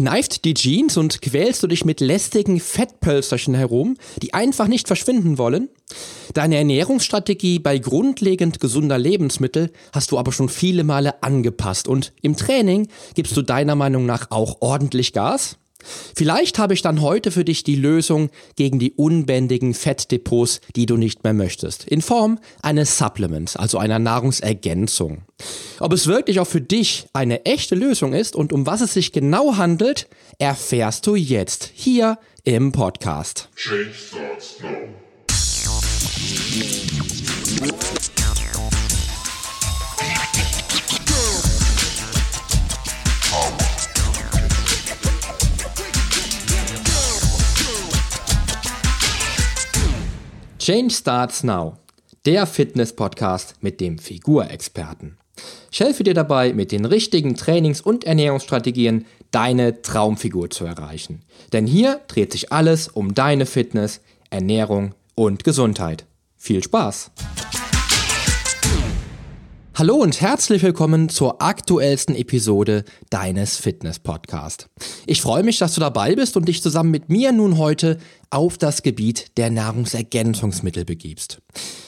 Kneift die Jeans und quälst du dich mit lästigen Fettpölsterchen herum, die einfach nicht verschwinden wollen? Deine Ernährungsstrategie bei grundlegend gesunder Lebensmittel hast du aber schon viele Male angepasst und im Training gibst du deiner Meinung nach auch ordentlich Gas? Vielleicht habe ich dann heute für dich die Lösung gegen die unbändigen Fettdepots, die du nicht mehr möchtest, in Form eines Supplements, also einer Nahrungsergänzung. Ob es wirklich auch für dich eine echte Lösung ist und um was es sich genau handelt, erfährst du jetzt hier im Podcast. Change starts now. Change Starts Now, der Fitness-Podcast mit dem Figurexperten. Ich helfe dir dabei, mit den richtigen Trainings- und Ernährungsstrategien deine Traumfigur zu erreichen. Denn hier dreht sich alles um deine Fitness, Ernährung und Gesundheit. Viel Spaß! Hallo und herzlich willkommen zur aktuellsten Episode deines Fitness Podcast. Ich freue mich, dass du dabei bist und dich zusammen mit mir nun heute auf das Gebiet der Nahrungsergänzungsmittel begibst.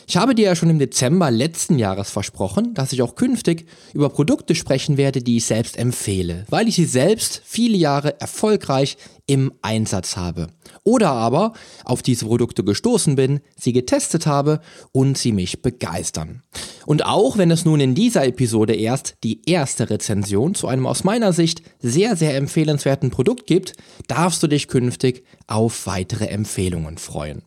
Ich habe dir ja schon im Dezember letzten Jahres versprochen, dass ich auch künftig über Produkte sprechen werde, die ich selbst empfehle, weil ich sie selbst viele Jahre erfolgreich im Einsatz habe. Oder aber auf diese Produkte gestoßen bin, sie getestet habe und sie mich begeistern. Und auch wenn es nun in dieser Episode erst die erste Rezension zu einem aus meiner Sicht sehr, sehr empfehlenswerten Produkt gibt, darfst du dich künftig auf weitere Empfehlungen freuen.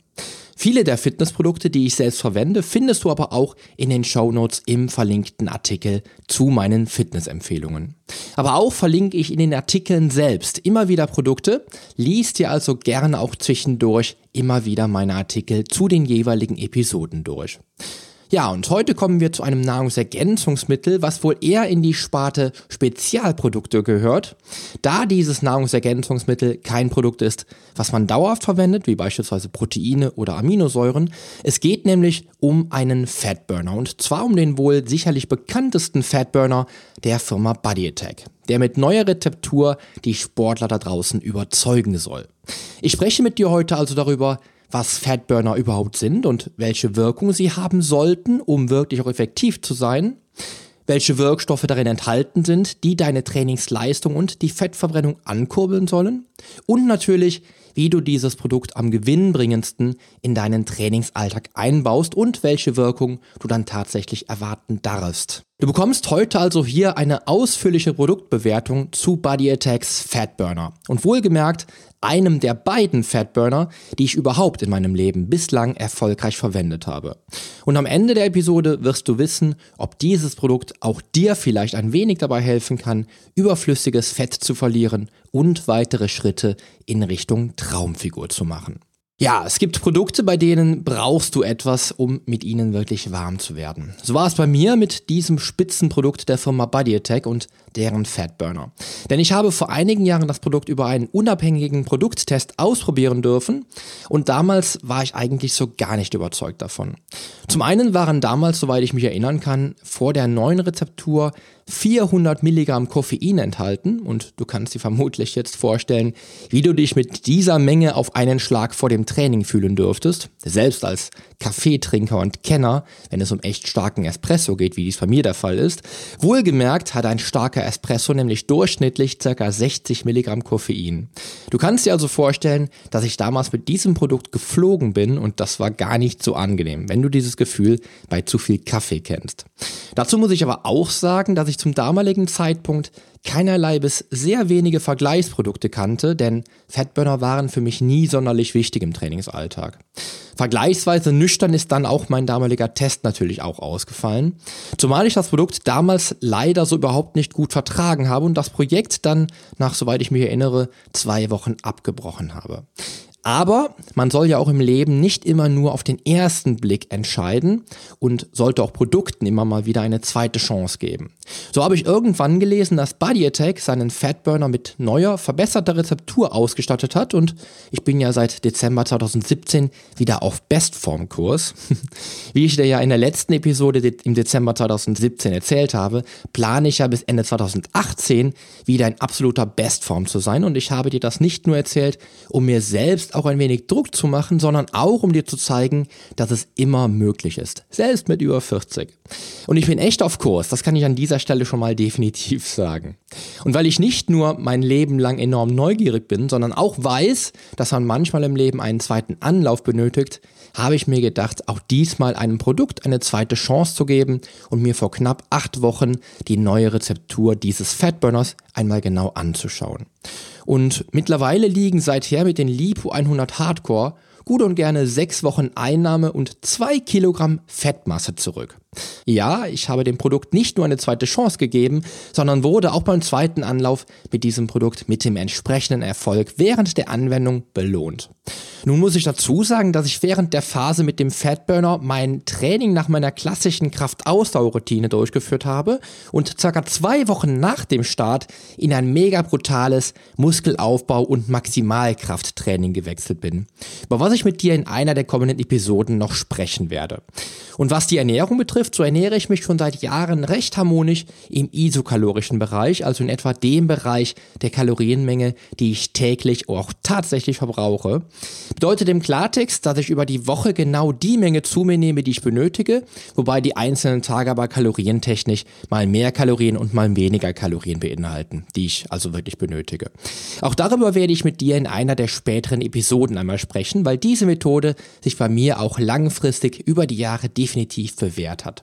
Viele der Fitnessprodukte, die ich selbst verwende, findest du aber auch in den Show Notes im verlinkten Artikel zu meinen Fitnessempfehlungen. Aber auch verlinke ich in den Artikeln selbst immer wieder Produkte. Lies dir also gerne auch zwischendurch immer wieder meine Artikel zu den jeweiligen Episoden durch. Ja, und heute kommen wir zu einem Nahrungsergänzungsmittel, was wohl eher in die Sparte Spezialprodukte gehört, da dieses Nahrungsergänzungsmittel kein Produkt ist, was man dauerhaft verwendet, wie beispielsweise Proteine oder Aminosäuren. Es geht nämlich um einen Fatburner und zwar um den wohl sicherlich bekanntesten Fatburner der Firma Body Attack, der mit neuer Rezeptur die Sportler da draußen überzeugen soll. Ich spreche mit dir heute also darüber, was Fatburner überhaupt sind und welche Wirkung sie haben sollten, um wirklich auch effektiv zu sein, welche Wirkstoffe darin enthalten sind, die deine Trainingsleistung und die Fettverbrennung ankurbeln sollen und natürlich, wie du dieses Produkt am gewinnbringendsten in deinen Trainingsalltag einbaust und welche Wirkung du dann tatsächlich erwarten darfst. Du bekommst heute also hier eine ausführliche Produktbewertung zu Body Attacks Fatburner. Und wohlgemerkt einem der beiden Fatburner, die ich überhaupt in meinem Leben bislang erfolgreich verwendet habe. Und am Ende der Episode wirst du wissen, ob dieses Produkt auch dir vielleicht ein wenig dabei helfen kann, überflüssiges Fett zu verlieren und weitere Schritte in Richtung Traumfigur zu machen. Ja, es gibt Produkte, bei denen brauchst du etwas, um mit ihnen wirklich warm zu werden. So war es bei mir mit diesem Spitzenprodukt der Firma Body Attack und deren Fatburner. Denn ich habe vor einigen Jahren das Produkt über einen unabhängigen Produkttest ausprobieren dürfen und damals war ich eigentlich so gar nicht überzeugt davon. Zum einen waren damals, soweit ich mich erinnern kann, vor der neuen Rezeptur 400 Milligramm Koffein enthalten und du kannst dir vermutlich jetzt vorstellen, wie du dich mit dieser Menge auf einen Schlag vor dem Training fühlen dürftest. Selbst als Kaffeetrinker und Kenner, wenn es um echt starken Espresso geht, wie dies bei mir der Fall ist. Wohlgemerkt hat ein starker Espresso nämlich durchschnittlich ca. 60 Milligramm Koffein. Du kannst dir also vorstellen, dass ich damals mit diesem Produkt geflogen bin und das war gar nicht so angenehm, wenn du dieses Gefühl bei zu viel Kaffee kennst. Dazu muss ich aber auch sagen, dass ich ich zum damaligen Zeitpunkt keinerlei bis sehr wenige Vergleichsprodukte kannte, denn Fatburner waren für mich nie sonderlich wichtig im Trainingsalltag. Vergleichsweise nüchtern ist dann auch mein damaliger Test natürlich auch ausgefallen, zumal ich das Produkt damals leider so überhaupt nicht gut vertragen habe und das Projekt dann nach, soweit ich mich erinnere, zwei Wochen abgebrochen habe. Aber man soll ja auch im Leben nicht immer nur auf den ersten Blick entscheiden und sollte auch Produkten immer mal wieder eine zweite Chance geben. So habe ich irgendwann gelesen, dass Body Attack seinen Fatburner mit neuer, verbesserter Rezeptur ausgestattet hat und ich bin ja seit Dezember 2017 wieder auf Bestformkurs. Wie ich dir ja in der letzten Episode im Dezember 2017 erzählt habe, plane ich ja bis Ende 2018 wieder in absoluter Bestform zu sein und ich habe dir das nicht nur erzählt, um mir selbst auch ein wenig Druck zu machen, sondern auch um dir zu zeigen, dass es immer möglich ist. Selbst mit über 40. Und ich bin echt auf Kurs, das kann ich an dieser Stelle schon mal definitiv sagen. Und weil ich nicht nur mein Leben lang enorm neugierig bin, sondern auch weiß, dass man manchmal im Leben einen zweiten Anlauf benötigt, habe ich mir gedacht, auch diesmal einem Produkt eine zweite Chance zu geben und mir vor knapp acht Wochen die neue Rezeptur dieses Fatburners einmal genau anzuschauen. Und mittlerweile liegen seither mit den Lipo 100 Hardcore gut und gerne sechs Wochen Einnahme und zwei Kilogramm Fettmasse zurück. Ja, ich habe dem Produkt nicht nur eine zweite Chance gegeben, sondern wurde auch beim zweiten Anlauf mit diesem Produkt mit dem entsprechenden Erfolg während der Anwendung belohnt. Nun muss ich dazu sagen, dass ich während der Phase mit dem Fatburner mein Training nach meiner klassischen Kraftausdauerroutine durchgeführt habe und circa zwei Wochen nach dem Start in ein mega brutales Muskelaufbau- und Maximalkrafttraining gewechselt bin, über was ich mit dir in einer der kommenden Episoden noch sprechen werde. Und was die Ernährung betrifft, so ernähre ich mich schon seit Jahren recht harmonisch im isokalorischen Bereich, also in etwa dem Bereich der Kalorienmenge, die ich täglich auch tatsächlich verbrauche. Bedeutet im Klartext, dass ich über die Woche genau die Menge zu mir nehme, die ich benötige, wobei die einzelnen Tage aber kalorientechnisch mal mehr Kalorien und mal weniger Kalorien beinhalten, die ich also wirklich benötige. Auch darüber werde ich mit dir in einer der späteren Episoden einmal sprechen, weil diese Methode sich bei mir auch langfristig über die Jahre definitiv bewährt hat.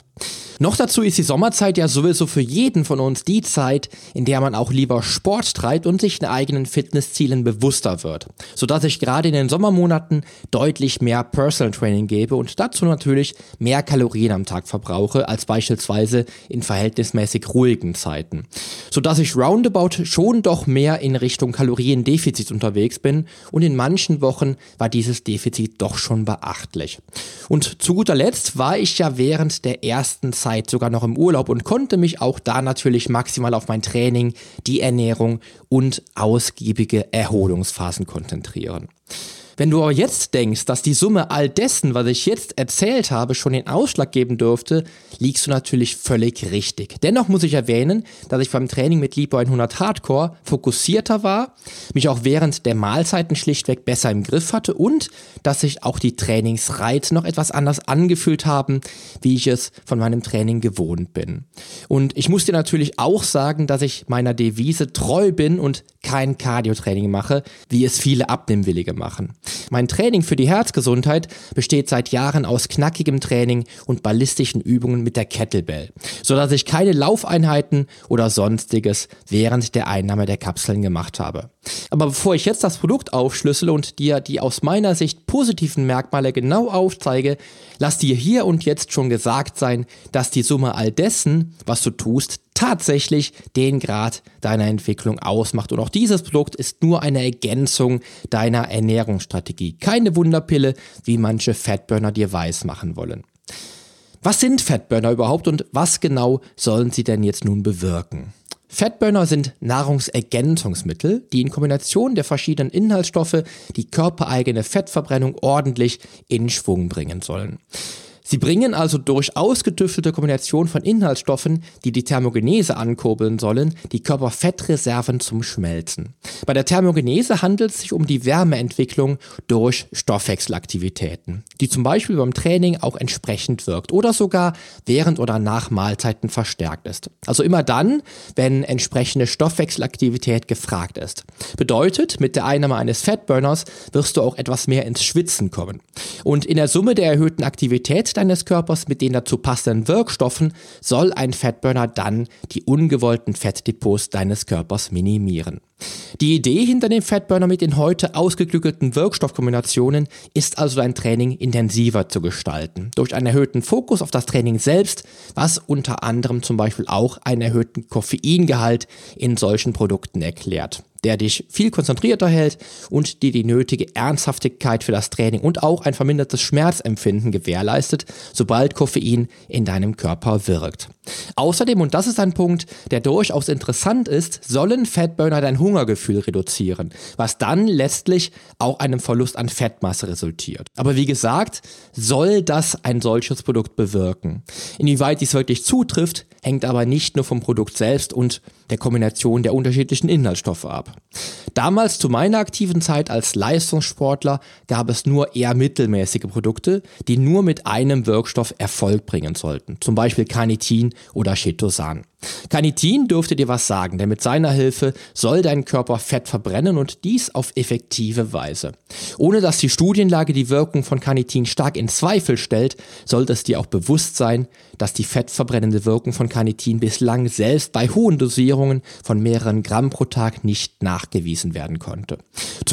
Noch dazu ist die Sommerzeit ja sowieso für jeden von uns die Zeit, in der man auch lieber Sport treibt und sich den eigenen Fitnesszielen bewusster wird, sodass ich gerade in den Sommermonaten deutlich mehr Personal Training gebe und dazu natürlich mehr Kalorien am Tag verbrauche als beispielsweise in verhältnismäßig ruhigen Zeiten, sodass ich roundabout schon doch mehr in Richtung Kaloriendefizit unterwegs bin und in manchen Wochen war dieses Defizit doch schon beachtlich. Und zu guter Letzt war ich ja während der ersten Zeit sogar noch im Urlaub und konnte mich auch da natürlich maximal auf mein Training, die Ernährung und ausgiebige Erholungsphasen konzentrieren. Wenn du aber jetzt denkst, dass die Summe all dessen, was ich jetzt erzählt habe, schon den Ausschlag geben dürfte, liegst du natürlich völlig richtig. Dennoch muss ich erwähnen, dass ich beim Training mit Lipo 100 Hardcore fokussierter war, mich auch während der Mahlzeiten schlichtweg besser im Griff hatte und dass sich auch die Trainingsreize noch etwas anders angefühlt haben, wie ich es von meinem Training gewohnt bin. Und ich muss dir natürlich auch sagen, dass ich meiner Devise treu bin und kein Cardio-Training mache, wie es viele Abnehmwillige machen. Mein Training für die Herzgesundheit besteht seit Jahren aus knackigem Training und ballistischen Übungen mit der Kettlebell, sodass ich keine Laufeinheiten oder sonstiges während der Einnahme der Kapseln gemacht habe. Aber bevor ich jetzt das Produkt aufschlüssele und dir die aus meiner Sicht positiven Merkmale genau aufzeige, lass dir hier und jetzt schon gesagt sein, dass die Summe all dessen, was du tust, tatsächlich den Grad deiner Entwicklung ausmacht. Und auch dieses Produkt ist nur eine Ergänzung deiner Ernährungsstrategie. Keine Wunderpille, wie manche Fatburner dir weiß machen wollen. Was sind Fatburner überhaupt und was genau sollen sie denn jetzt nun bewirken? Fatburner sind Nahrungsergänzungsmittel, die in Kombination der verschiedenen Inhaltsstoffe die körpereigene Fettverbrennung ordentlich in Schwung bringen sollen. Sie bringen also durch ausgetüftelte Kombination von Inhaltsstoffen, die die Thermogenese ankurbeln sollen, die Körperfettreserven zum Schmelzen. Bei der Thermogenese handelt es sich um die Wärmeentwicklung durch Stoffwechselaktivitäten, die zum Beispiel beim Training auch entsprechend wirkt oder sogar während oder nach Mahlzeiten verstärkt ist. Also immer dann, wenn entsprechende Stoffwechselaktivität gefragt ist. Bedeutet, mit der Einnahme eines Fatburners wirst du auch etwas mehr ins Schwitzen kommen. Und in der Summe der erhöhten Aktivität deines Körpers mit den dazu passenden Wirkstoffen soll ein Fettburner dann die ungewollten Fettdepots deines Körpers minimieren. Die Idee hinter dem Fatburner mit den heute ausgeklügelten Wirkstoffkombinationen ist also dein Training intensiver zu gestalten. Durch einen erhöhten Fokus auf das Training selbst, was unter anderem zum Beispiel auch einen erhöhten Koffeingehalt in solchen Produkten erklärt. Der dich viel konzentrierter hält und dir die nötige Ernsthaftigkeit für das Training und auch ein vermindertes Schmerzempfinden gewährleistet, sobald Koffein in deinem Körper wirkt. Außerdem, und das ist ein Punkt, der durchaus interessant ist, sollen Fatburner dein Hungergefühl reduzieren, was dann letztlich auch einem Verlust an Fettmasse resultiert. Aber wie gesagt, soll das ein solches Produkt bewirken? Inwieweit dies wirklich zutrifft, hängt aber nicht nur vom Produkt selbst und der Kombination der unterschiedlichen Inhaltsstoffe ab. Damals zu meiner aktiven Zeit als Leistungssportler gab es nur eher mittelmäßige Produkte, die nur mit einem Wirkstoff Erfolg bringen sollten, zum Beispiel Carnitin oder Chitosan. Carnitin dürfte dir was sagen, denn mit seiner Hilfe soll dein Körper Fett verbrennen und dies auf effektive Weise. Ohne dass die Studienlage die Wirkung von Carnitin stark in Zweifel stellt, sollte es dir auch bewusst sein, dass die fettverbrennende Wirkung von Carnitin bislang selbst bei hohen Dosierungen von mehreren Gramm pro Tag nicht nachgewiesen werden konnte.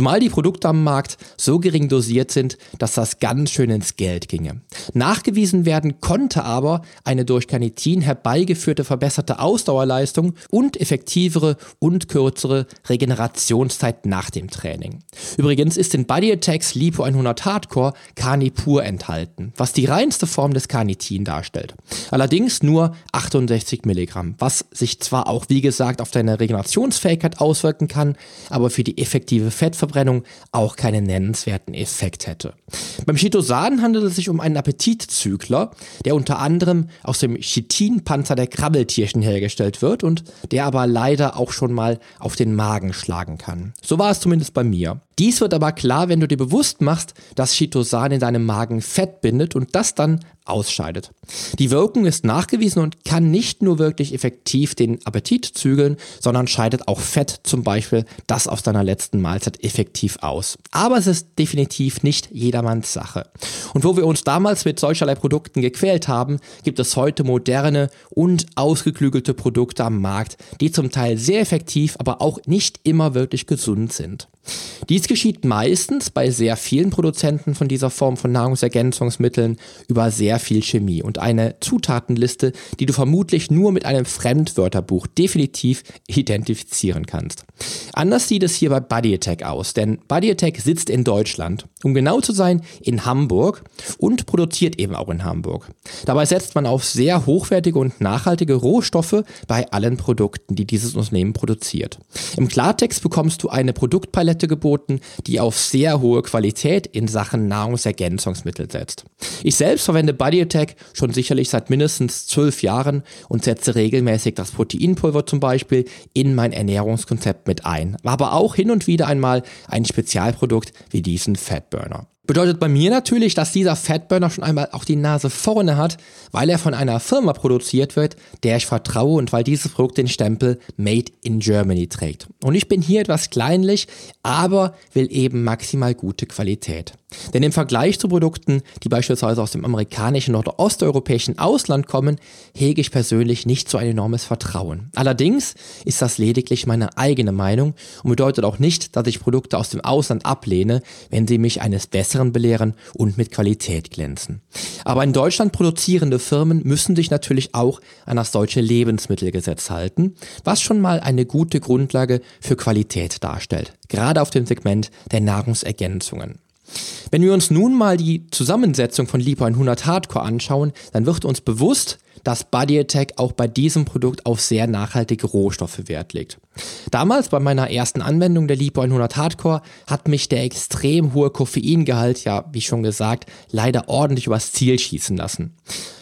Zumal die Produkte am Markt so gering dosiert sind, dass das ganz schön ins Geld ginge. Nachgewiesen werden konnte aber eine durch Carnitin herbeigeführte verbesserte Ausdauerleistung und effektivere und kürzere Regenerationszeit nach dem Training. Übrigens ist in Body Attacks Lipo 100 Hardcore Carnipur enthalten, was die reinste Form des Carnitin darstellt. Allerdings nur 68 Milligramm, was sich zwar auch wie gesagt auf deine Regenerationsfähigkeit auswirken kann, aber für die effektive Fettverbrennung auch keinen nennenswerten Effekt hätte. Beim Chitosan handelt es sich um einen Appetitzügler, der unter anderem aus dem Chitinpanzer der Krabbeltierchen hergestellt wird und der aber leider auch schon mal auf den Magen schlagen kann. So war es zumindest bei mir. Dies wird aber klar, wenn du dir bewusst machst, dass Chitosan in deinem Magen Fett bindet und das dann ausscheidet. Die Wirkung ist nachgewiesen und kann nicht nur wirklich effektiv den Appetit zügeln, sondern scheidet auch Fett zum Beispiel das aus deiner letzten Mahlzeit effektiv aus. Aber es ist definitiv nicht jedermanns Sache. Und wo wir uns damals mit solcherlei Produkten gequält haben, gibt es heute moderne und ausgeklügelte Produkte am Markt, die zum Teil sehr effektiv, aber auch nicht immer wirklich gesund sind. Dies geschieht meistens bei sehr vielen Produzenten von dieser Form von Nahrungsergänzungsmitteln über sehr viel Chemie und eine Zutatenliste, die du vermutlich nur mit einem Fremdwörterbuch definitiv identifizieren kannst. Anders sieht es hier bei Body Attack aus, denn Body Attack sitzt in Deutschland, um genau zu sein in Hamburg und produziert eben auch in Hamburg. Dabei setzt man auf sehr hochwertige und nachhaltige Rohstoffe bei allen Produkten, die dieses Unternehmen produziert. Im Klartext bekommst du eine Produktpalette geboten, die auf sehr hohe Qualität in Sachen Nahrungsergänzungsmittel setzt. Ich selbst verwende Body Attack schon sicherlich seit mindestens zwölf Jahren und setze regelmäßig das Proteinpulver zum Beispiel in mein Ernährungskonzept mit ein, aber auch hin und wieder einmal ein Spezialprodukt wie diesen Fatburner. Bedeutet bei mir natürlich, dass dieser Fatburner schon einmal auch die Nase vorne hat, weil er von einer Firma produziert wird, der ich vertraue und weil dieses Produkt den Stempel Made in Germany trägt. Und ich bin hier etwas kleinlich, aber will eben maximal gute Qualität. Denn im Vergleich zu Produkten, die beispielsweise aus dem amerikanischen oder osteuropäischen Ausland kommen, hege ich persönlich nicht so ein enormes Vertrauen. Allerdings ist das lediglich meine eigene Meinung und bedeutet auch nicht, dass ich Produkte aus dem Ausland ablehne, wenn sie mich eines Besseren belehren und mit Qualität glänzen. Aber in Deutschland produzierende Firmen müssen sich natürlich auch an das deutsche Lebensmittelgesetz halten, was schon mal eine gute Grundlage für Qualität darstellt, gerade auf dem Segment der Nahrungsergänzungen. Wenn wir uns nun mal die Zusammensetzung von Lipo 100 Hardcore anschauen, dann wird uns bewusst, dass Body Attack auch bei diesem Produkt auf sehr nachhaltige Rohstoffe Wert legt. Damals bei meiner ersten Anwendung der Lipo 100 Hardcore hat mich der extrem hohe Koffeingehalt, ja wie schon gesagt, leider ordentlich übers Ziel schießen lassen.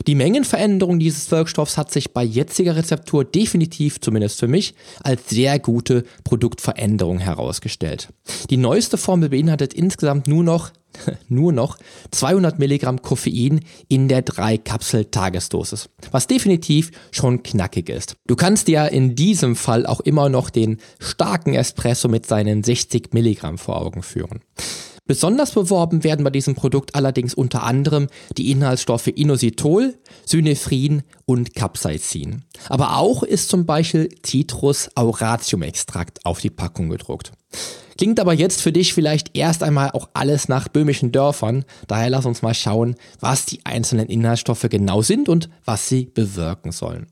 Die Mengenveränderung dieses Wirkstoffs hat sich bei jetziger Rezeptur definitiv, zumindest für mich, als sehr gute Produktveränderung herausgestellt. Die neueste Formel beinhaltet insgesamt nur noch nur noch 200 Milligramm Koffein in der 3-Kapsel-Tagesdosis, was definitiv schon knackig ist. Du kannst dir in diesem Fall auch immer noch den starken Espresso mit seinen 60 Milligramm vor Augen führen. Besonders beworben werden bei diesem Produkt allerdings unter anderem die Inhaltsstoffe Inositol, Synephrin und Capsaicin. Aber auch ist zum Beispiel Citrus Auratium Extrakt auf die Packung gedruckt. Klingt aber jetzt für dich vielleicht erst einmal auch alles nach böhmischen Dörfern. Daher lass uns mal schauen, was die einzelnen Inhaltsstoffe genau sind und was sie bewirken sollen.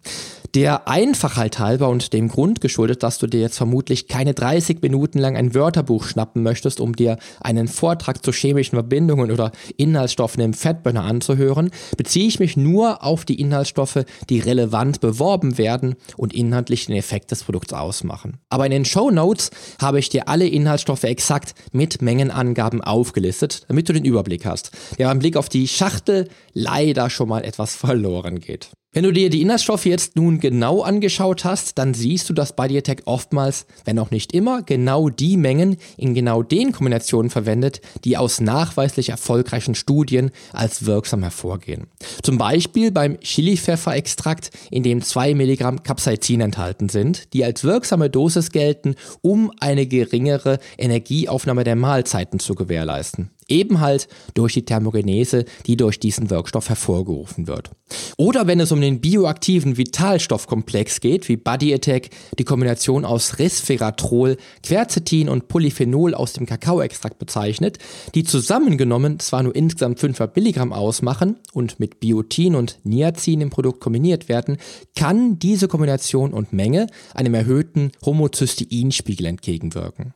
Der Einfachheit halber und dem Grund geschuldet, dass du dir jetzt vermutlich keine 30 Minuten lang ein Wörterbuch schnappen möchtest, um dir einen Vortrag zu chemischen Verbindungen oder Inhaltsstoffen im Fettburner anzuhören, beziehe ich mich nur auf die Inhaltsstoffe, die relevant beworben werden und inhaltlich den Effekt des Produkts ausmachen. Aber in den Show Notes habe ich dir alle Inhaltsstoffe exakt mit Mengenangaben aufgelistet, damit du den Überblick hast, der beim Blick auf die Schachtel leider schon mal etwas verloren geht. Wenn du dir die Inhaltsstoffe jetzt nun genau angeschaut hast, dann siehst du, dass Bodytech oftmals, wenn auch nicht immer, genau die Mengen in genau den Kombinationen verwendet, die aus nachweislich erfolgreichen Studien als wirksam hervorgehen. Zum Beispiel beim Chilipfefferextrakt, in dem 2 Milligramm Capsaicin enthalten sind, die als wirksame Dosis gelten, um eine geringere Energieaufnahme der Mahlzeiten zu gewährleisten. Eben halt durch die Thermogenese, die durch diesen Wirkstoff hervorgerufen wird. Oder wenn es um den bioaktiven Vitalstoffkomplex geht, wie Body Attack, die Kombination aus Resveratrol, Quercetin und Polyphenol aus dem Kakaoextrakt bezeichnet, die zusammengenommen zwar nur insgesamt 500 Milligramm ausmachen und mit Biotin und Niacin im Produkt kombiniert werden, kann diese Kombination und Menge einem erhöhten Homozysteinspiegel entgegenwirken.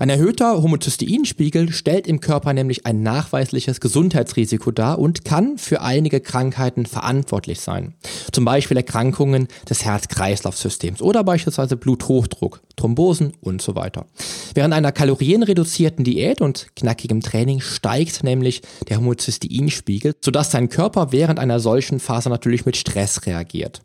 Ein erhöhter Homozysteinspiegel stellt im Körper nämlich ein nachweisliches Gesundheitsrisiko dar und kann für einige Krankheiten verantwortlich sein. Zum Beispiel Erkrankungen des Herz-Kreislauf-Systems oder beispielsweise Bluthochdruck, Thrombosen und so weiter. Während einer kalorienreduzierten Diät und knackigem Training steigt nämlich der Homozysteinspiegel, sodass dein Körper während einer solchen Phase natürlich mit Stress reagiert.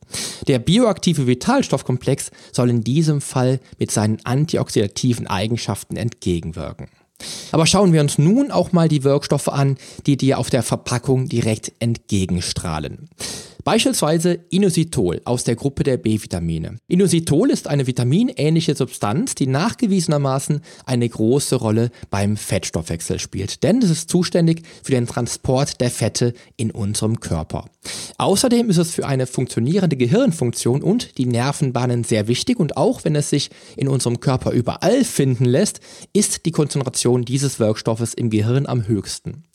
Der bioaktive Vitalstoffkomplex soll in diesem Fall mit seinen antioxidativen Eigenschaften Eigenschaften entgegenwirken. Aber schauen wir uns nun auch mal die Wirkstoffe an, die dir auf der Verpackung direkt entgegenstrahlen. Beispielsweise Inositol aus der Gruppe der B-Vitamine. Inositol ist eine vitaminähnliche Substanz, die nachgewiesenermaßen eine große Rolle beim Fettstoffwechsel spielt, denn es ist zuständig für den Transport der Fette in unserem Körper. Außerdem ist es für eine funktionierende Gehirnfunktion und die Nervenbahnen sehr wichtig und auch wenn es sich in unserem Körper überall finden lässt, ist die Konzentration dieses Wirkstoffes im Gehirn am höchsten.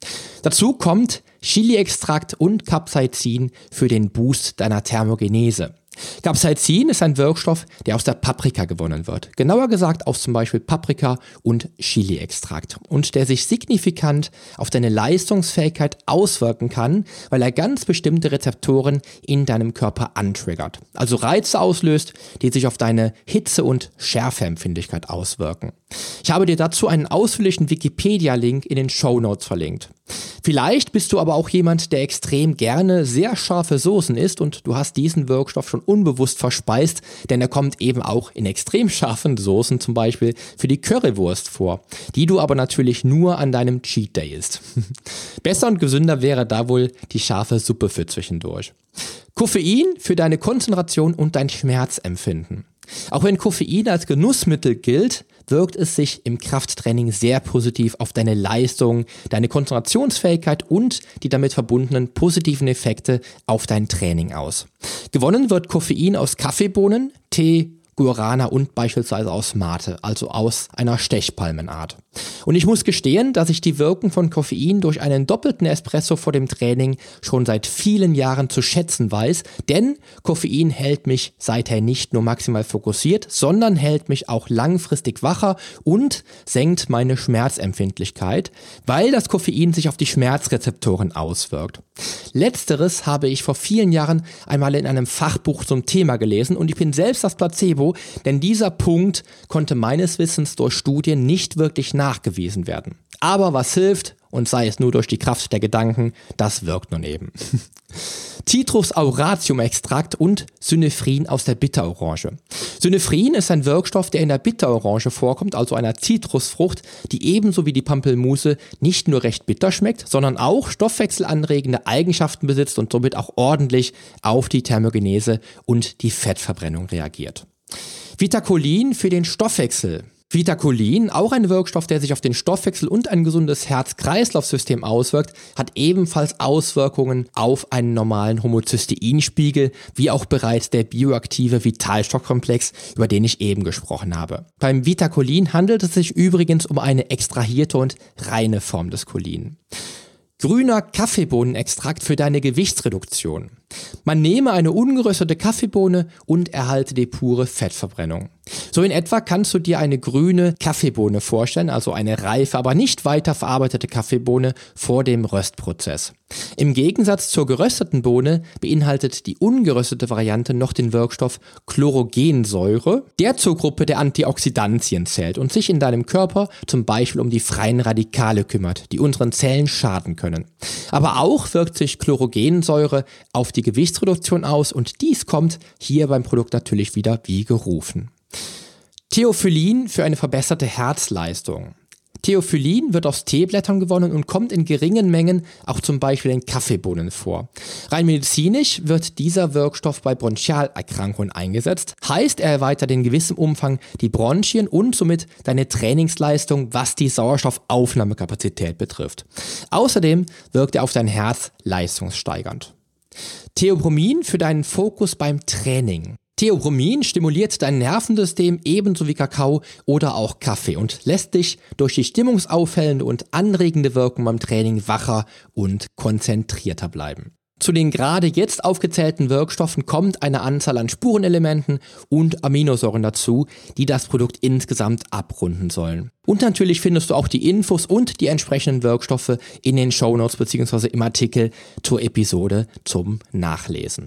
Dazu kommt Chili-Extrakt und Capsaicin für den Boost deiner Thermogenese. Capsaicin ist ein Wirkstoff, der aus der Paprika gewonnen wird. Genauer gesagt aus zum Beispiel Paprika und Chili-Extrakt. Und der sich signifikant auf deine Leistungsfähigkeit auswirken kann, weil er ganz bestimmte Rezeptoren in deinem Körper antriggert. Also Reize auslöst, die sich auf deine Hitze- und Schärfeempfindlichkeit auswirken. Ich habe dir dazu einen ausführlichen Wikipedia-Link in den Show Notes verlinkt. Vielleicht bist du aber auch jemand, der extrem gerne sehr scharfe Soßen isst und du hast diesen Wirkstoff schon unbewusst verspeist, denn er kommt eben auch in extrem scharfen Soßen, zum Beispiel für die Currywurst vor, die du aber natürlich nur an deinem Cheat Day isst. Besser und gesünder wäre da wohl die scharfe Suppe für zwischendurch. Koffein für deine Konzentration und dein Schmerzempfinden. Auch wenn Koffein als Genussmittel gilt, wirkt es sich im Krafttraining sehr positiv auf deine Leistung, deine Konzentrationsfähigkeit und die damit verbundenen positiven Effekte auf dein Training aus. Gewonnen wird Koffein aus Kaffeebohnen, Tee, Guarana und beispielsweise aus Mate, also aus einer Stechpalmenart. Und ich muss gestehen, dass ich die Wirkung von Koffein durch einen doppelten Espresso vor dem Training schon seit vielen Jahren zu schätzen weiß, denn Koffein hält mich seither nicht nur maximal fokussiert, sondern hält mich auch langfristig wacher und senkt meine Schmerzempfindlichkeit, weil das Koffein sich auf die Schmerzrezeptoren auswirkt. Letzteres habe ich vor vielen Jahren einmal in einem Fachbuch zum Thema gelesen und ich bin selbst das Placebo, denn dieser Punkt konnte meines Wissens durch Studien nicht wirklich nachgewiesen werden. Aber was hilft, und sei es nur durch die Kraft der Gedanken, das wirkt nun eben. Citrus auratium Extrakt und Synephrin aus der Bitterorange. Synephrin ist ein Wirkstoff, der in der Bitterorange vorkommt, also einer Zitrusfrucht, die ebenso wie die Pampelmuse nicht nur recht bitter schmeckt, sondern auch stoffwechselanregende Eigenschaften besitzt und somit auch ordentlich auf die Thermogenese und die Fettverbrennung reagiert. Vitacolin für den Stoffwechsel. Vitacolin, auch ein Wirkstoff, der sich auf den Stoffwechsel und ein gesundes Herz-Kreislauf-System auswirkt, hat ebenfalls Auswirkungen auf einen normalen Homozysteinspiegel, wie auch bereits der bioaktive Vitalstoffkomplex, über den ich eben gesprochen habe. Beim Vitacolin handelt es sich übrigens um eine extrahierte und reine Form des Cholin. Grüner Kaffeebohnenextrakt für deine Gewichtsreduktion. Man nehme eine ungeröstete Kaffeebohne und erhalte die pure Fettverbrennung. So in etwa kannst du dir eine grüne Kaffeebohne vorstellen, also eine reife, aber nicht weiter verarbeitete Kaffeebohne vor dem Röstprozess. Im Gegensatz zur gerösteten Bohne beinhaltet die ungeröstete Variante noch den Wirkstoff Chlorogensäure, der zur Gruppe der Antioxidantien zählt und sich in deinem Körper zum Beispiel um die freien Radikale kümmert, die unseren Zellen schaden können. Aber auch wirkt sich Chlorogensäure auf die Gewichtsreduktion aus und dies kommt hier beim Produkt natürlich wieder wie gerufen. Theophyllin für eine verbesserte Herzleistung. Theophyllin wird aus Teeblättern gewonnen und kommt in geringen Mengen auch zum Beispiel in Kaffeebohnen vor. Rein medizinisch wird dieser Wirkstoff bei Bronchialerkrankungen eingesetzt, heißt er erweitert in gewissem Umfang die Bronchien und somit deine Trainingsleistung, was die Sauerstoffaufnahmekapazität betrifft. Außerdem wirkt er auf dein Herz leistungssteigernd. Theobromin für deinen Fokus beim Training. Theobromin stimuliert dein Nervensystem ebenso wie Kakao oder auch Kaffee und lässt dich durch die stimmungsaufhellende und anregende Wirkung beim Training wacher und konzentrierter bleiben. Zu den gerade jetzt aufgezählten Wirkstoffen kommt eine Anzahl an Spurenelementen und Aminosäuren dazu, die das Produkt insgesamt abrunden sollen. Und natürlich findest du auch die Infos und die entsprechenden Wirkstoffe in den Shownotes bzw. im Artikel zur Episode zum Nachlesen.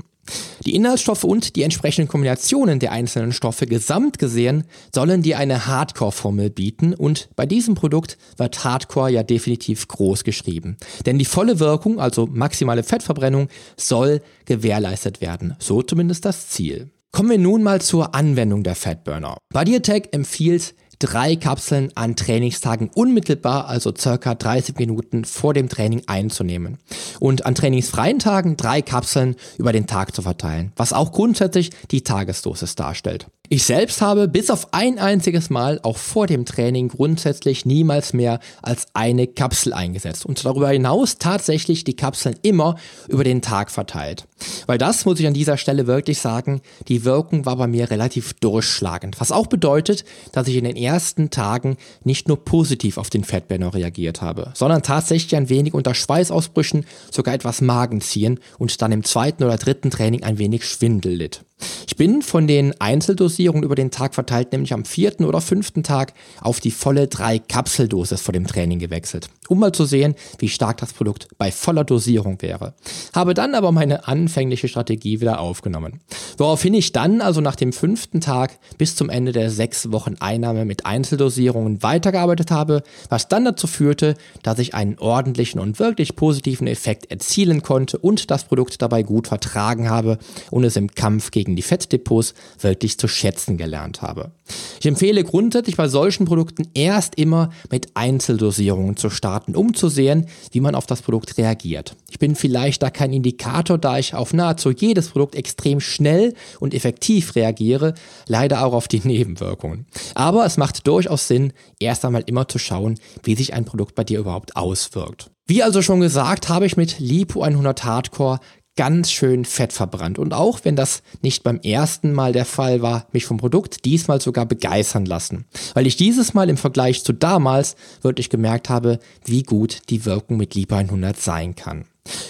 Die Inhaltsstoffe und die entsprechenden Kombinationen der einzelnen Stoffe gesamt gesehen sollen dir eine Hardcore-Formel bieten und bei diesem Produkt wird Hardcore ja definitiv groß geschrieben. Denn die volle Wirkung, also maximale Fettverbrennung, soll gewährleistet werden. So zumindest das Ziel. Kommen wir nun mal zur Anwendung der Fatburner. Bodyatech empfiehlt drei Kapseln an Trainingstagen unmittelbar, also circa 30 Minuten vor dem Training einzunehmen. Und an trainingsfreien Tagen drei Kapseln über den Tag zu verteilen, was auch grundsätzlich die Tagesdosis darstellt. Ich selbst habe bis auf ein einziges Mal auch vor dem Training grundsätzlich niemals mehr als eine Kapsel eingesetzt und darüber hinaus tatsächlich die Kapseln immer über den Tag verteilt. Weil das muss ich an dieser Stelle wirklich sagen, die Wirkung war bei mir relativ durchschlagend. Was auch bedeutet, dass ich in den ersten Tagen nicht nur positiv auf den Fettburner reagiert habe, sondern tatsächlich ein wenig unter Schweißausbrüchen, sogar etwas Magenziehen und dann im zweiten oder dritten Training ein wenig Schwindel litt. Ich bin von den Einzeldosierungen über den Tag verteilt, nämlich am vierten oder fünften Tag, auf die volle 3-Kapseldosis vor dem Training gewechselt, um mal zu sehen, wie stark das Produkt bei voller Dosierung wäre. Habe dann aber meine anfängliche Strategie wieder aufgenommen. Woraufhin ich dann also nach dem fünften Tag bis zum Ende der sechs Wochen Einnahme mit Einzeldosierungen weitergearbeitet habe, was dann dazu führte, dass ich einen ordentlichen und wirklich positiven Effekt erzielen konnte und das Produkt dabei gut vertragen habe und es im Kampf gegen die Fettdepots wirklich zu schätzen gelernt habe. Ich empfehle grundsätzlich bei solchen Produkten erst immer mit Einzeldosierungen zu starten, um zu sehen, wie man auf das Produkt reagiert. Ich bin vielleicht da kein Indikator, da ich auf nahezu jedes Produkt extrem schnell und effektiv reagiere, leider auch auf die Nebenwirkungen. Aber es macht durchaus Sinn, erst einmal immer zu schauen, wie sich ein Produkt bei dir überhaupt auswirkt. Wie also schon gesagt, habe ich mit Lipo 100 Hardcore ganz schön fett verbrannt. Und auch wenn das nicht beim ersten Mal der Fall war, mich vom Produkt diesmal sogar begeistern lassen. Weil ich dieses Mal im Vergleich zu damals wirklich gemerkt habe, wie gut die Wirkung mit Lipa 100 sein kann.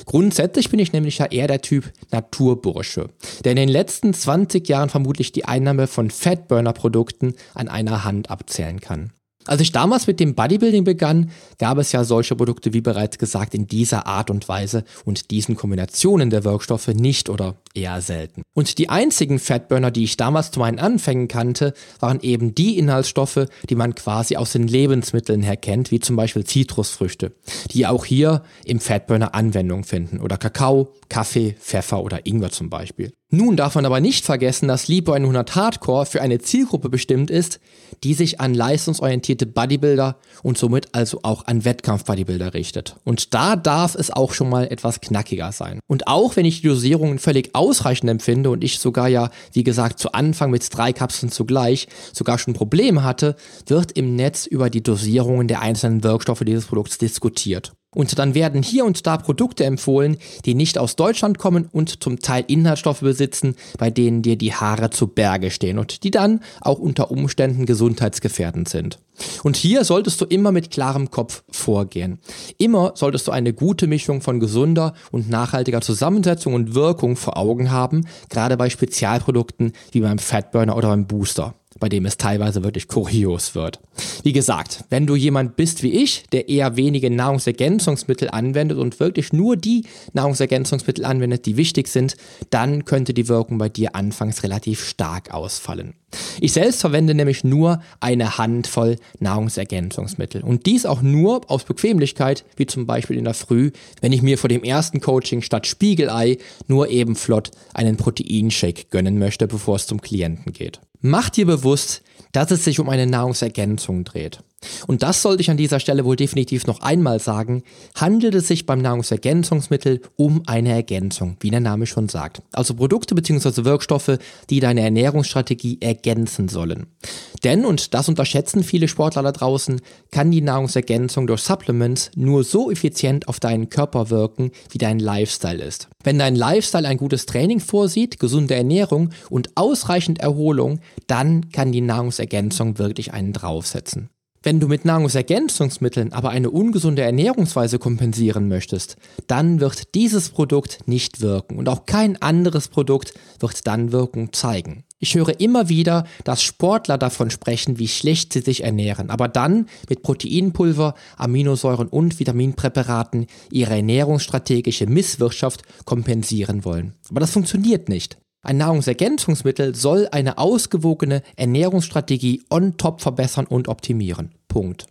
Grundsätzlich bin ich nämlich ja eher der Typ Naturbursche, der in den letzten 20 Jahren vermutlich die Einnahme von Fatburner-Produkten an einer Hand abzählen kann. Als ich damals mit dem Bodybuilding begann, gab es ja solche Produkte, wie bereits gesagt, in dieser Art und Weise und diesen Kombinationen der Wirkstoffe nicht oder eher selten. Und die einzigen Fatburner, die ich damals zu meinen Anfängen kannte, waren eben die Inhaltsstoffe, die man quasi aus den Lebensmitteln her kennt, wie zum Beispiel Zitrusfrüchte, die auch hier im Fatburner Anwendung finden oder Kakao, Kaffee, Pfeffer oder Ingwer zum Beispiel. Nun darf man aber nicht vergessen, dass Lipo 100 Hardcore für eine Zielgruppe bestimmt ist, die sich an leistungsorientierte Bodybuilder und somit also auch an Wettkampf-Bodybuilder richtet. Und da darf es auch schon mal etwas knackiger sein. Und auch wenn ich die Dosierungen völlig ausreichend empfinde und ich sogar ja, wie gesagt, zu Anfang mit drei Kapseln zugleich sogar schon Probleme hatte, wird im Netz über die Dosierungen der einzelnen Wirkstoffe dieses Produkts diskutiert. Und dann werden hier und da Produkte empfohlen, die nicht aus Deutschland kommen und zum Teil Inhaltsstoffe besitzen, bei denen dir die Haare zu Berge stehen und die dann auch unter Umständen gesundheitsgefährdend sind. Und hier solltest du immer mit klarem Kopf vorgehen. Immer solltest du eine gute Mischung von gesunder und nachhaltiger Zusammensetzung und Wirkung vor Augen haben, gerade bei Spezialprodukten wie beim Fatburner oder beim Booster bei dem es teilweise wirklich kurios wird. Wie gesagt, wenn du jemand bist wie ich, der eher wenige Nahrungsergänzungsmittel anwendet und wirklich nur die Nahrungsergänzungsmittel anwendet, die wichtig sind, dann könnte die Wirkung bei dir anfangs relativ stark ausfallen. Ich selbst verwende nämlich nur eine Handvoll Nahrungsergänzungsmittel und dies auch nur aus Bequemlichkeit, wie zum Beispiel in der Früh, wenn ich mir vor dem ersten Coaching statt Spiegelei nur eben flott einen Proteinshake gönnen möchte, bevor es zum Klienten geht. Mach dir bewusst, dass es sich um eine Nahrungsergänzung dreht. Und das sollte ich an dieser Stelle wohl definitiv noch einmal sagen, handelt es sich beim Nahrungsergänzungsmittel um eine Ergänzung, wie der Name schon sagt. Also Produkte bzw. Wirkstoffe, die deine Ernährungsstrategie ergänzen sollen. Denn, und das unterschätzen viele Sportler da draußen, kann die Nahrungsergänzung durch Supplements nur so effizient auf deinen Körper wirken, wie dein Lifestyle ist. Wenn dein Lifestyle ein gutes Training vorsieht, gesunde Ernährung und ausreichend Erholung, dann kann die Nahrungsergänzung wirklich einen draufsetzen. Wenn du mit Nahrungsergänzungsmitteln aber eine ungesunde Ernährungsweise kompensieren möchtest, dann wird dieses Produkt nicht wirken und auch kein anderes Produkt wird dann Wirkung zeigen. Ich höre immer wieder, dass Sportler davon sprechen, wie schlecht sie sich ernähren, aber dann mit Proteinpulver, Aminosäuren und Vitaminpräparaten ihre ernährungsstrategische Misswirtschaft kompensieren wollen. Aber das funktioniert nicht. Ein Nahrungsergänzungsmittel soll eine ausgewogene Ernährungsstrategie on top verbessern und optimieren. Punkt.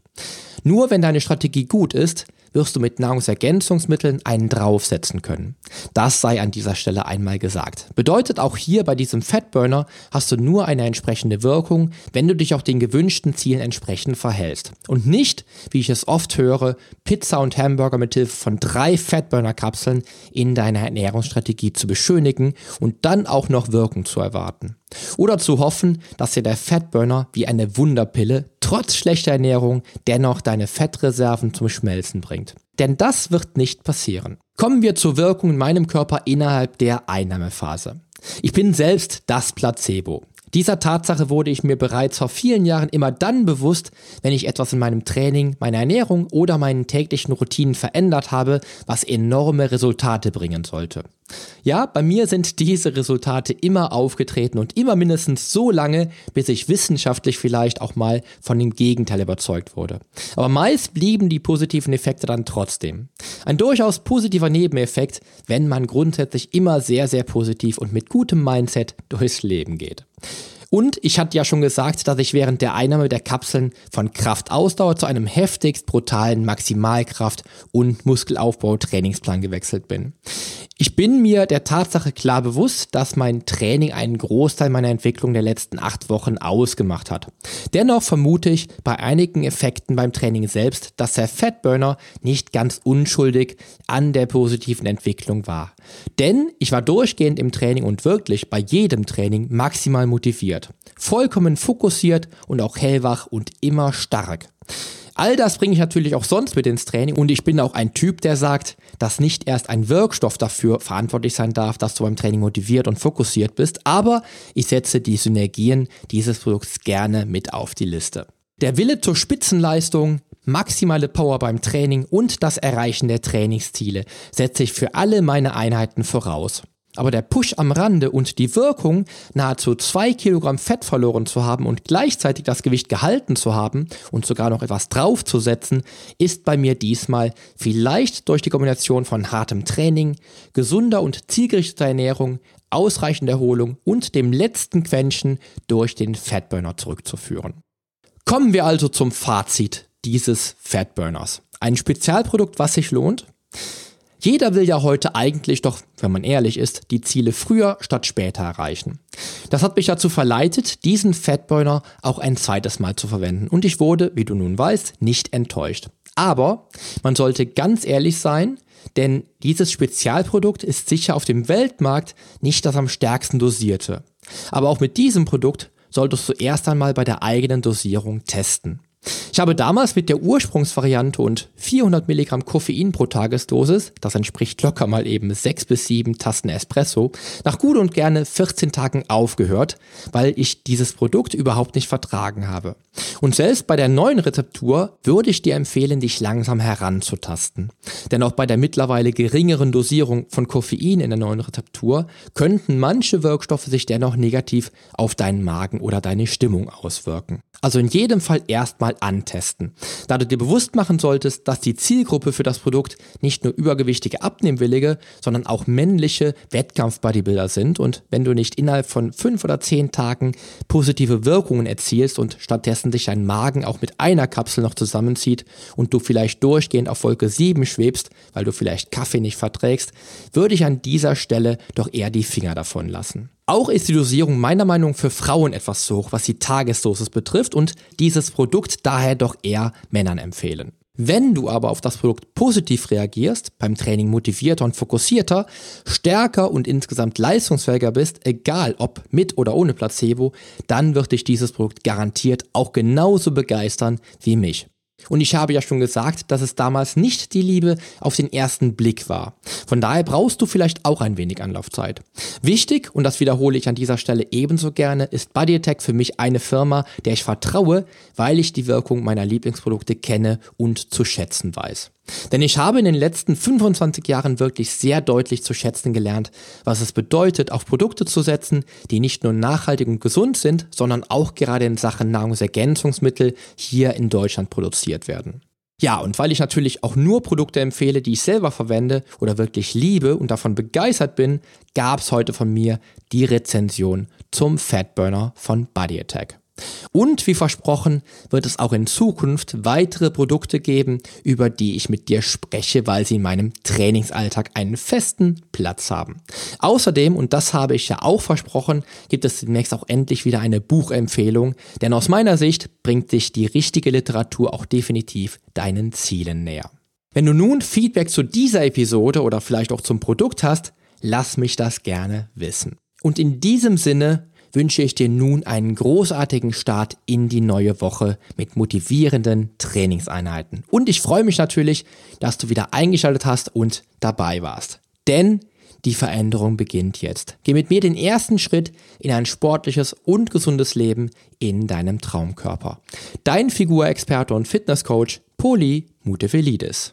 Nur wenn deine Strategie gut ist, wirst du mit Nahrungsergänzungsmitteln einen draufsetzen können. Das sei an dieser Stelle einmal gesagt. Bedeutet auch hier bei diesem Fatburner hast du nur eine entsprechende Wirkung, wenn du dich auch den gewünschten Zielen entsprechend verhältst. Und nicht, wie ich es oft höre, Pizza und Hamburger mit Hilfe von drei Fatburner-Kapseln in deiner Ernährungsstrategie zu beschönigen und dann auch noch Wirkung zu erwarten. Oder zu hoffen, dass dir der Fatburner wie eine Wunderpille trotz schlechter Ernährung dennoch deine Fettreserven zum Schmelzen bringt. Denn das wird nicht passieren. Kommen wir zur Wirkung in meinem Körper innerhalb der Einnahmephase. Ich bin selbst das Placebo. Dieser Tatsache wurde ich mir bereits vor vielen Jahren immer dann bewusst, wenn ich etwas in meinem Training, meiner Ernährung oder meinen täglichen Routinen verändert habe, was enorme Resultate bringen sollte. Ja, bei mir sind diese Resultate immer aufgetreten und immer mindestens so lange, bis ich wissenschaftlich vielleicht auch mal von dem Gegenteil überzeugt wurde. Aber meist blieben die positiven Effekte dann trotzdem. Ein durchaus positiver Nebeneffekt, wenn man grundsätzlich immer sehr, sehr positiv und mit gutem Mindset durchs Leben geht. Und ich hatte ja schon gesagt, dass ich während der Einnahme der Kapseln von Kraftausdauer zu einem heftigst brutalen Maximalkraft- und Muskelaufbau-Trainingsplan gewechselt bin. Ich bin mir der Tatsache klar bewusst, dass mein Training einen Großteil meiner Entwicklung der letzten acht Wochen ausgemacht hat. Dennoch vermute ich bei einigen Effekten beim Training selbst, dass der Fatburner nicht ganz unschuldig an der positiven Entwicklung war. Denn ich war durchgehend im Training und wirklich bei jedem Training maximal motiviert, vollkommen fokussiert und auch hellwach und immer stark. All das bringe ich natürlich auch sonst mit ins Training und ich bin auch ein Typ, der sagt, dass nicht erst ein Wirkstoff dafür verantwortlich sein darf, dass du beim Training motiviert und fokussiert bist, aber ich setze die Synergien dieses Produkts gerne mit auf die Liste. Der Wille zur Spitzenleistung, maximale Power beim Training und das Erreichen der Trainingsziele setze ich für alle meine Einheiten voraus. Aber der Push am Rande und die Wirkung, nahezu zwei Kilogramm Fett verloren zu haben und gleichzeitig das Gewicht gehalten zu haben und sogar noch etwas draufzusetzen, ist bei mir diesmal vielleicht durch die Kombination von hartem Training, gesunder und zielgerichteter Ernährung, ausreichender Erholung und dem letzten Quäntchen durch den Fatburner zurückzuführen. Kommen wir also zum Fazit dieses Fatburners. Ein Spezialprodukt, was sich lohnt? Jeder will ja heute eigentlich doch, wenn man ehrlich ist, die Ziele früher statt später erreichen. Das hat mich dazu verleitet, diesen Fatburner auch ein zweites Mal zu verwenden und ich wurde, wie du nun weißt, nicht enttäuscht. Aber man sollte ganz ehrlich sein, denn dieses Spezialprodukt ist sicher auf dem Weltmarkt nicht das am stärksten dosierte. Aber auch mit diesem Produkt solltest du erst einmal bei der eigenen Dosierung testen. Ich habe damals mit der Ursprungsvariante und 400 Milligramm Koffein pro Tagesdosis, das entspricht locker mal eben 6 bis 7 Tassen Espresso, nach gut und gerne 14 Tagen aufgehört, weil ich dieses Produkt überhaupt nicht vertragen habe. Und selbst bei der neuen Rezeptur würde ich dir empfehlen, dich langsam heranzutasten. Denn auch bei der mittlerweile geringeren Dosierung von Koffein in der neuen Rezeptur könnten manche Wirkstoffe sich dennoch negativ auf deinen Magen oder deine Stimmung auswirken. Also in jedem Fall erstmal antesten. Da du dir bewusst machen solltest, dass die Zielgruppe für das Produkt nicht nur übergewichtige Abnehmwillige, sondern auch männliche Wettkampf-Bodybuilder sind und wenn du nicht innerhalb von fünf oder zehn Tagen positive Wirkungen erzielst und stattdessen sich dein Magen auch mit einer Kapsel noch zusammenzieht und du vielleicht durchgehend auf Wolke 7 schwebst, weil du vielleicht Kaffee nicht verträgst, würde ich an dieser Stelle doch eher die Finger davon lassen. Auch ist die Dosierung meiner Meinung nach für Frauen etwas zu hoch, was die Tagesdosis betrifft und dieses Produkt daher doch eher Männern empfehlen. Wenn du aber auf das Produkt positiv reagierst, beim Training motivierter und fokussierter, stärker und insgesamt leistungsfähiger bist, egal ob mit oder ohne Placebo, dann wird dich dieses Produkt garantiert auch genauso begeistern wie mich. Und ich habe ja schon gesagt, dass es damals nicht die Liebe auf den ersten Blick war. Von daher brauchst du vielleicht auch ein wenig Anlaufzeit. Wichtig, und das wiederhole ich an dieser Stelle ebenso gerne, ist BodyAttack für mich eine Firma, der ich vertraue, weil ich die Wirkung meiner Lieblingsprodukte kenne und zu schätzen weiß. Denn ich habe in den letzten 25 Jahren wirklich sehr deutlich zu schätzen gelernt, was es bedeutet, auf Produkte zu setzen, die nicht nur nachhaltig und gesund sind, sondern auch gerade in Sachen Nahrungsergänzungsmittel hier in Deutschland produziert werden. Ja, und weil ich natürlich auch nur Produkte empfehle, die ich selber verwende oder wirklich liebe und davon begeistert bin, gab es heute von mir die Rezension zum Fatburner von Body Attack. Und wie versprochen wird es auch in Zukunft weitere Produkte geben, über die ich mit dir spreche, weil sie in meinem Trainingsalltag einen festen Platz haben. Außerdem, und das habe ich ja auch versprochen, gibt es demnächst auch endlich wieder eine Buchempfehlung, denn aus meiner Sicht bringt dich die richtige Literatur auch definitiv deinen Zielen näher. Wenn du nun Feedback zu dieser Episode oder vielleicht auch zum Produkt hast, lass mich das gerne wissen. Und in diesem Sinne wünsche ich dir nun einen großartigen Start in die neue Woche mit motivierenden Trainingseinheiten. Und ich freue mich natürlich, dass du wieder eingeschaltet hast und dabei warst. Denn die Veränderung beginnt jetzt. Geh mit mir den ersten Schritt in ein sportliches und gesundes Leben in deinem Traumkörper. Dein Figurexperte und Fitnesscoach Poli Mutevelidis.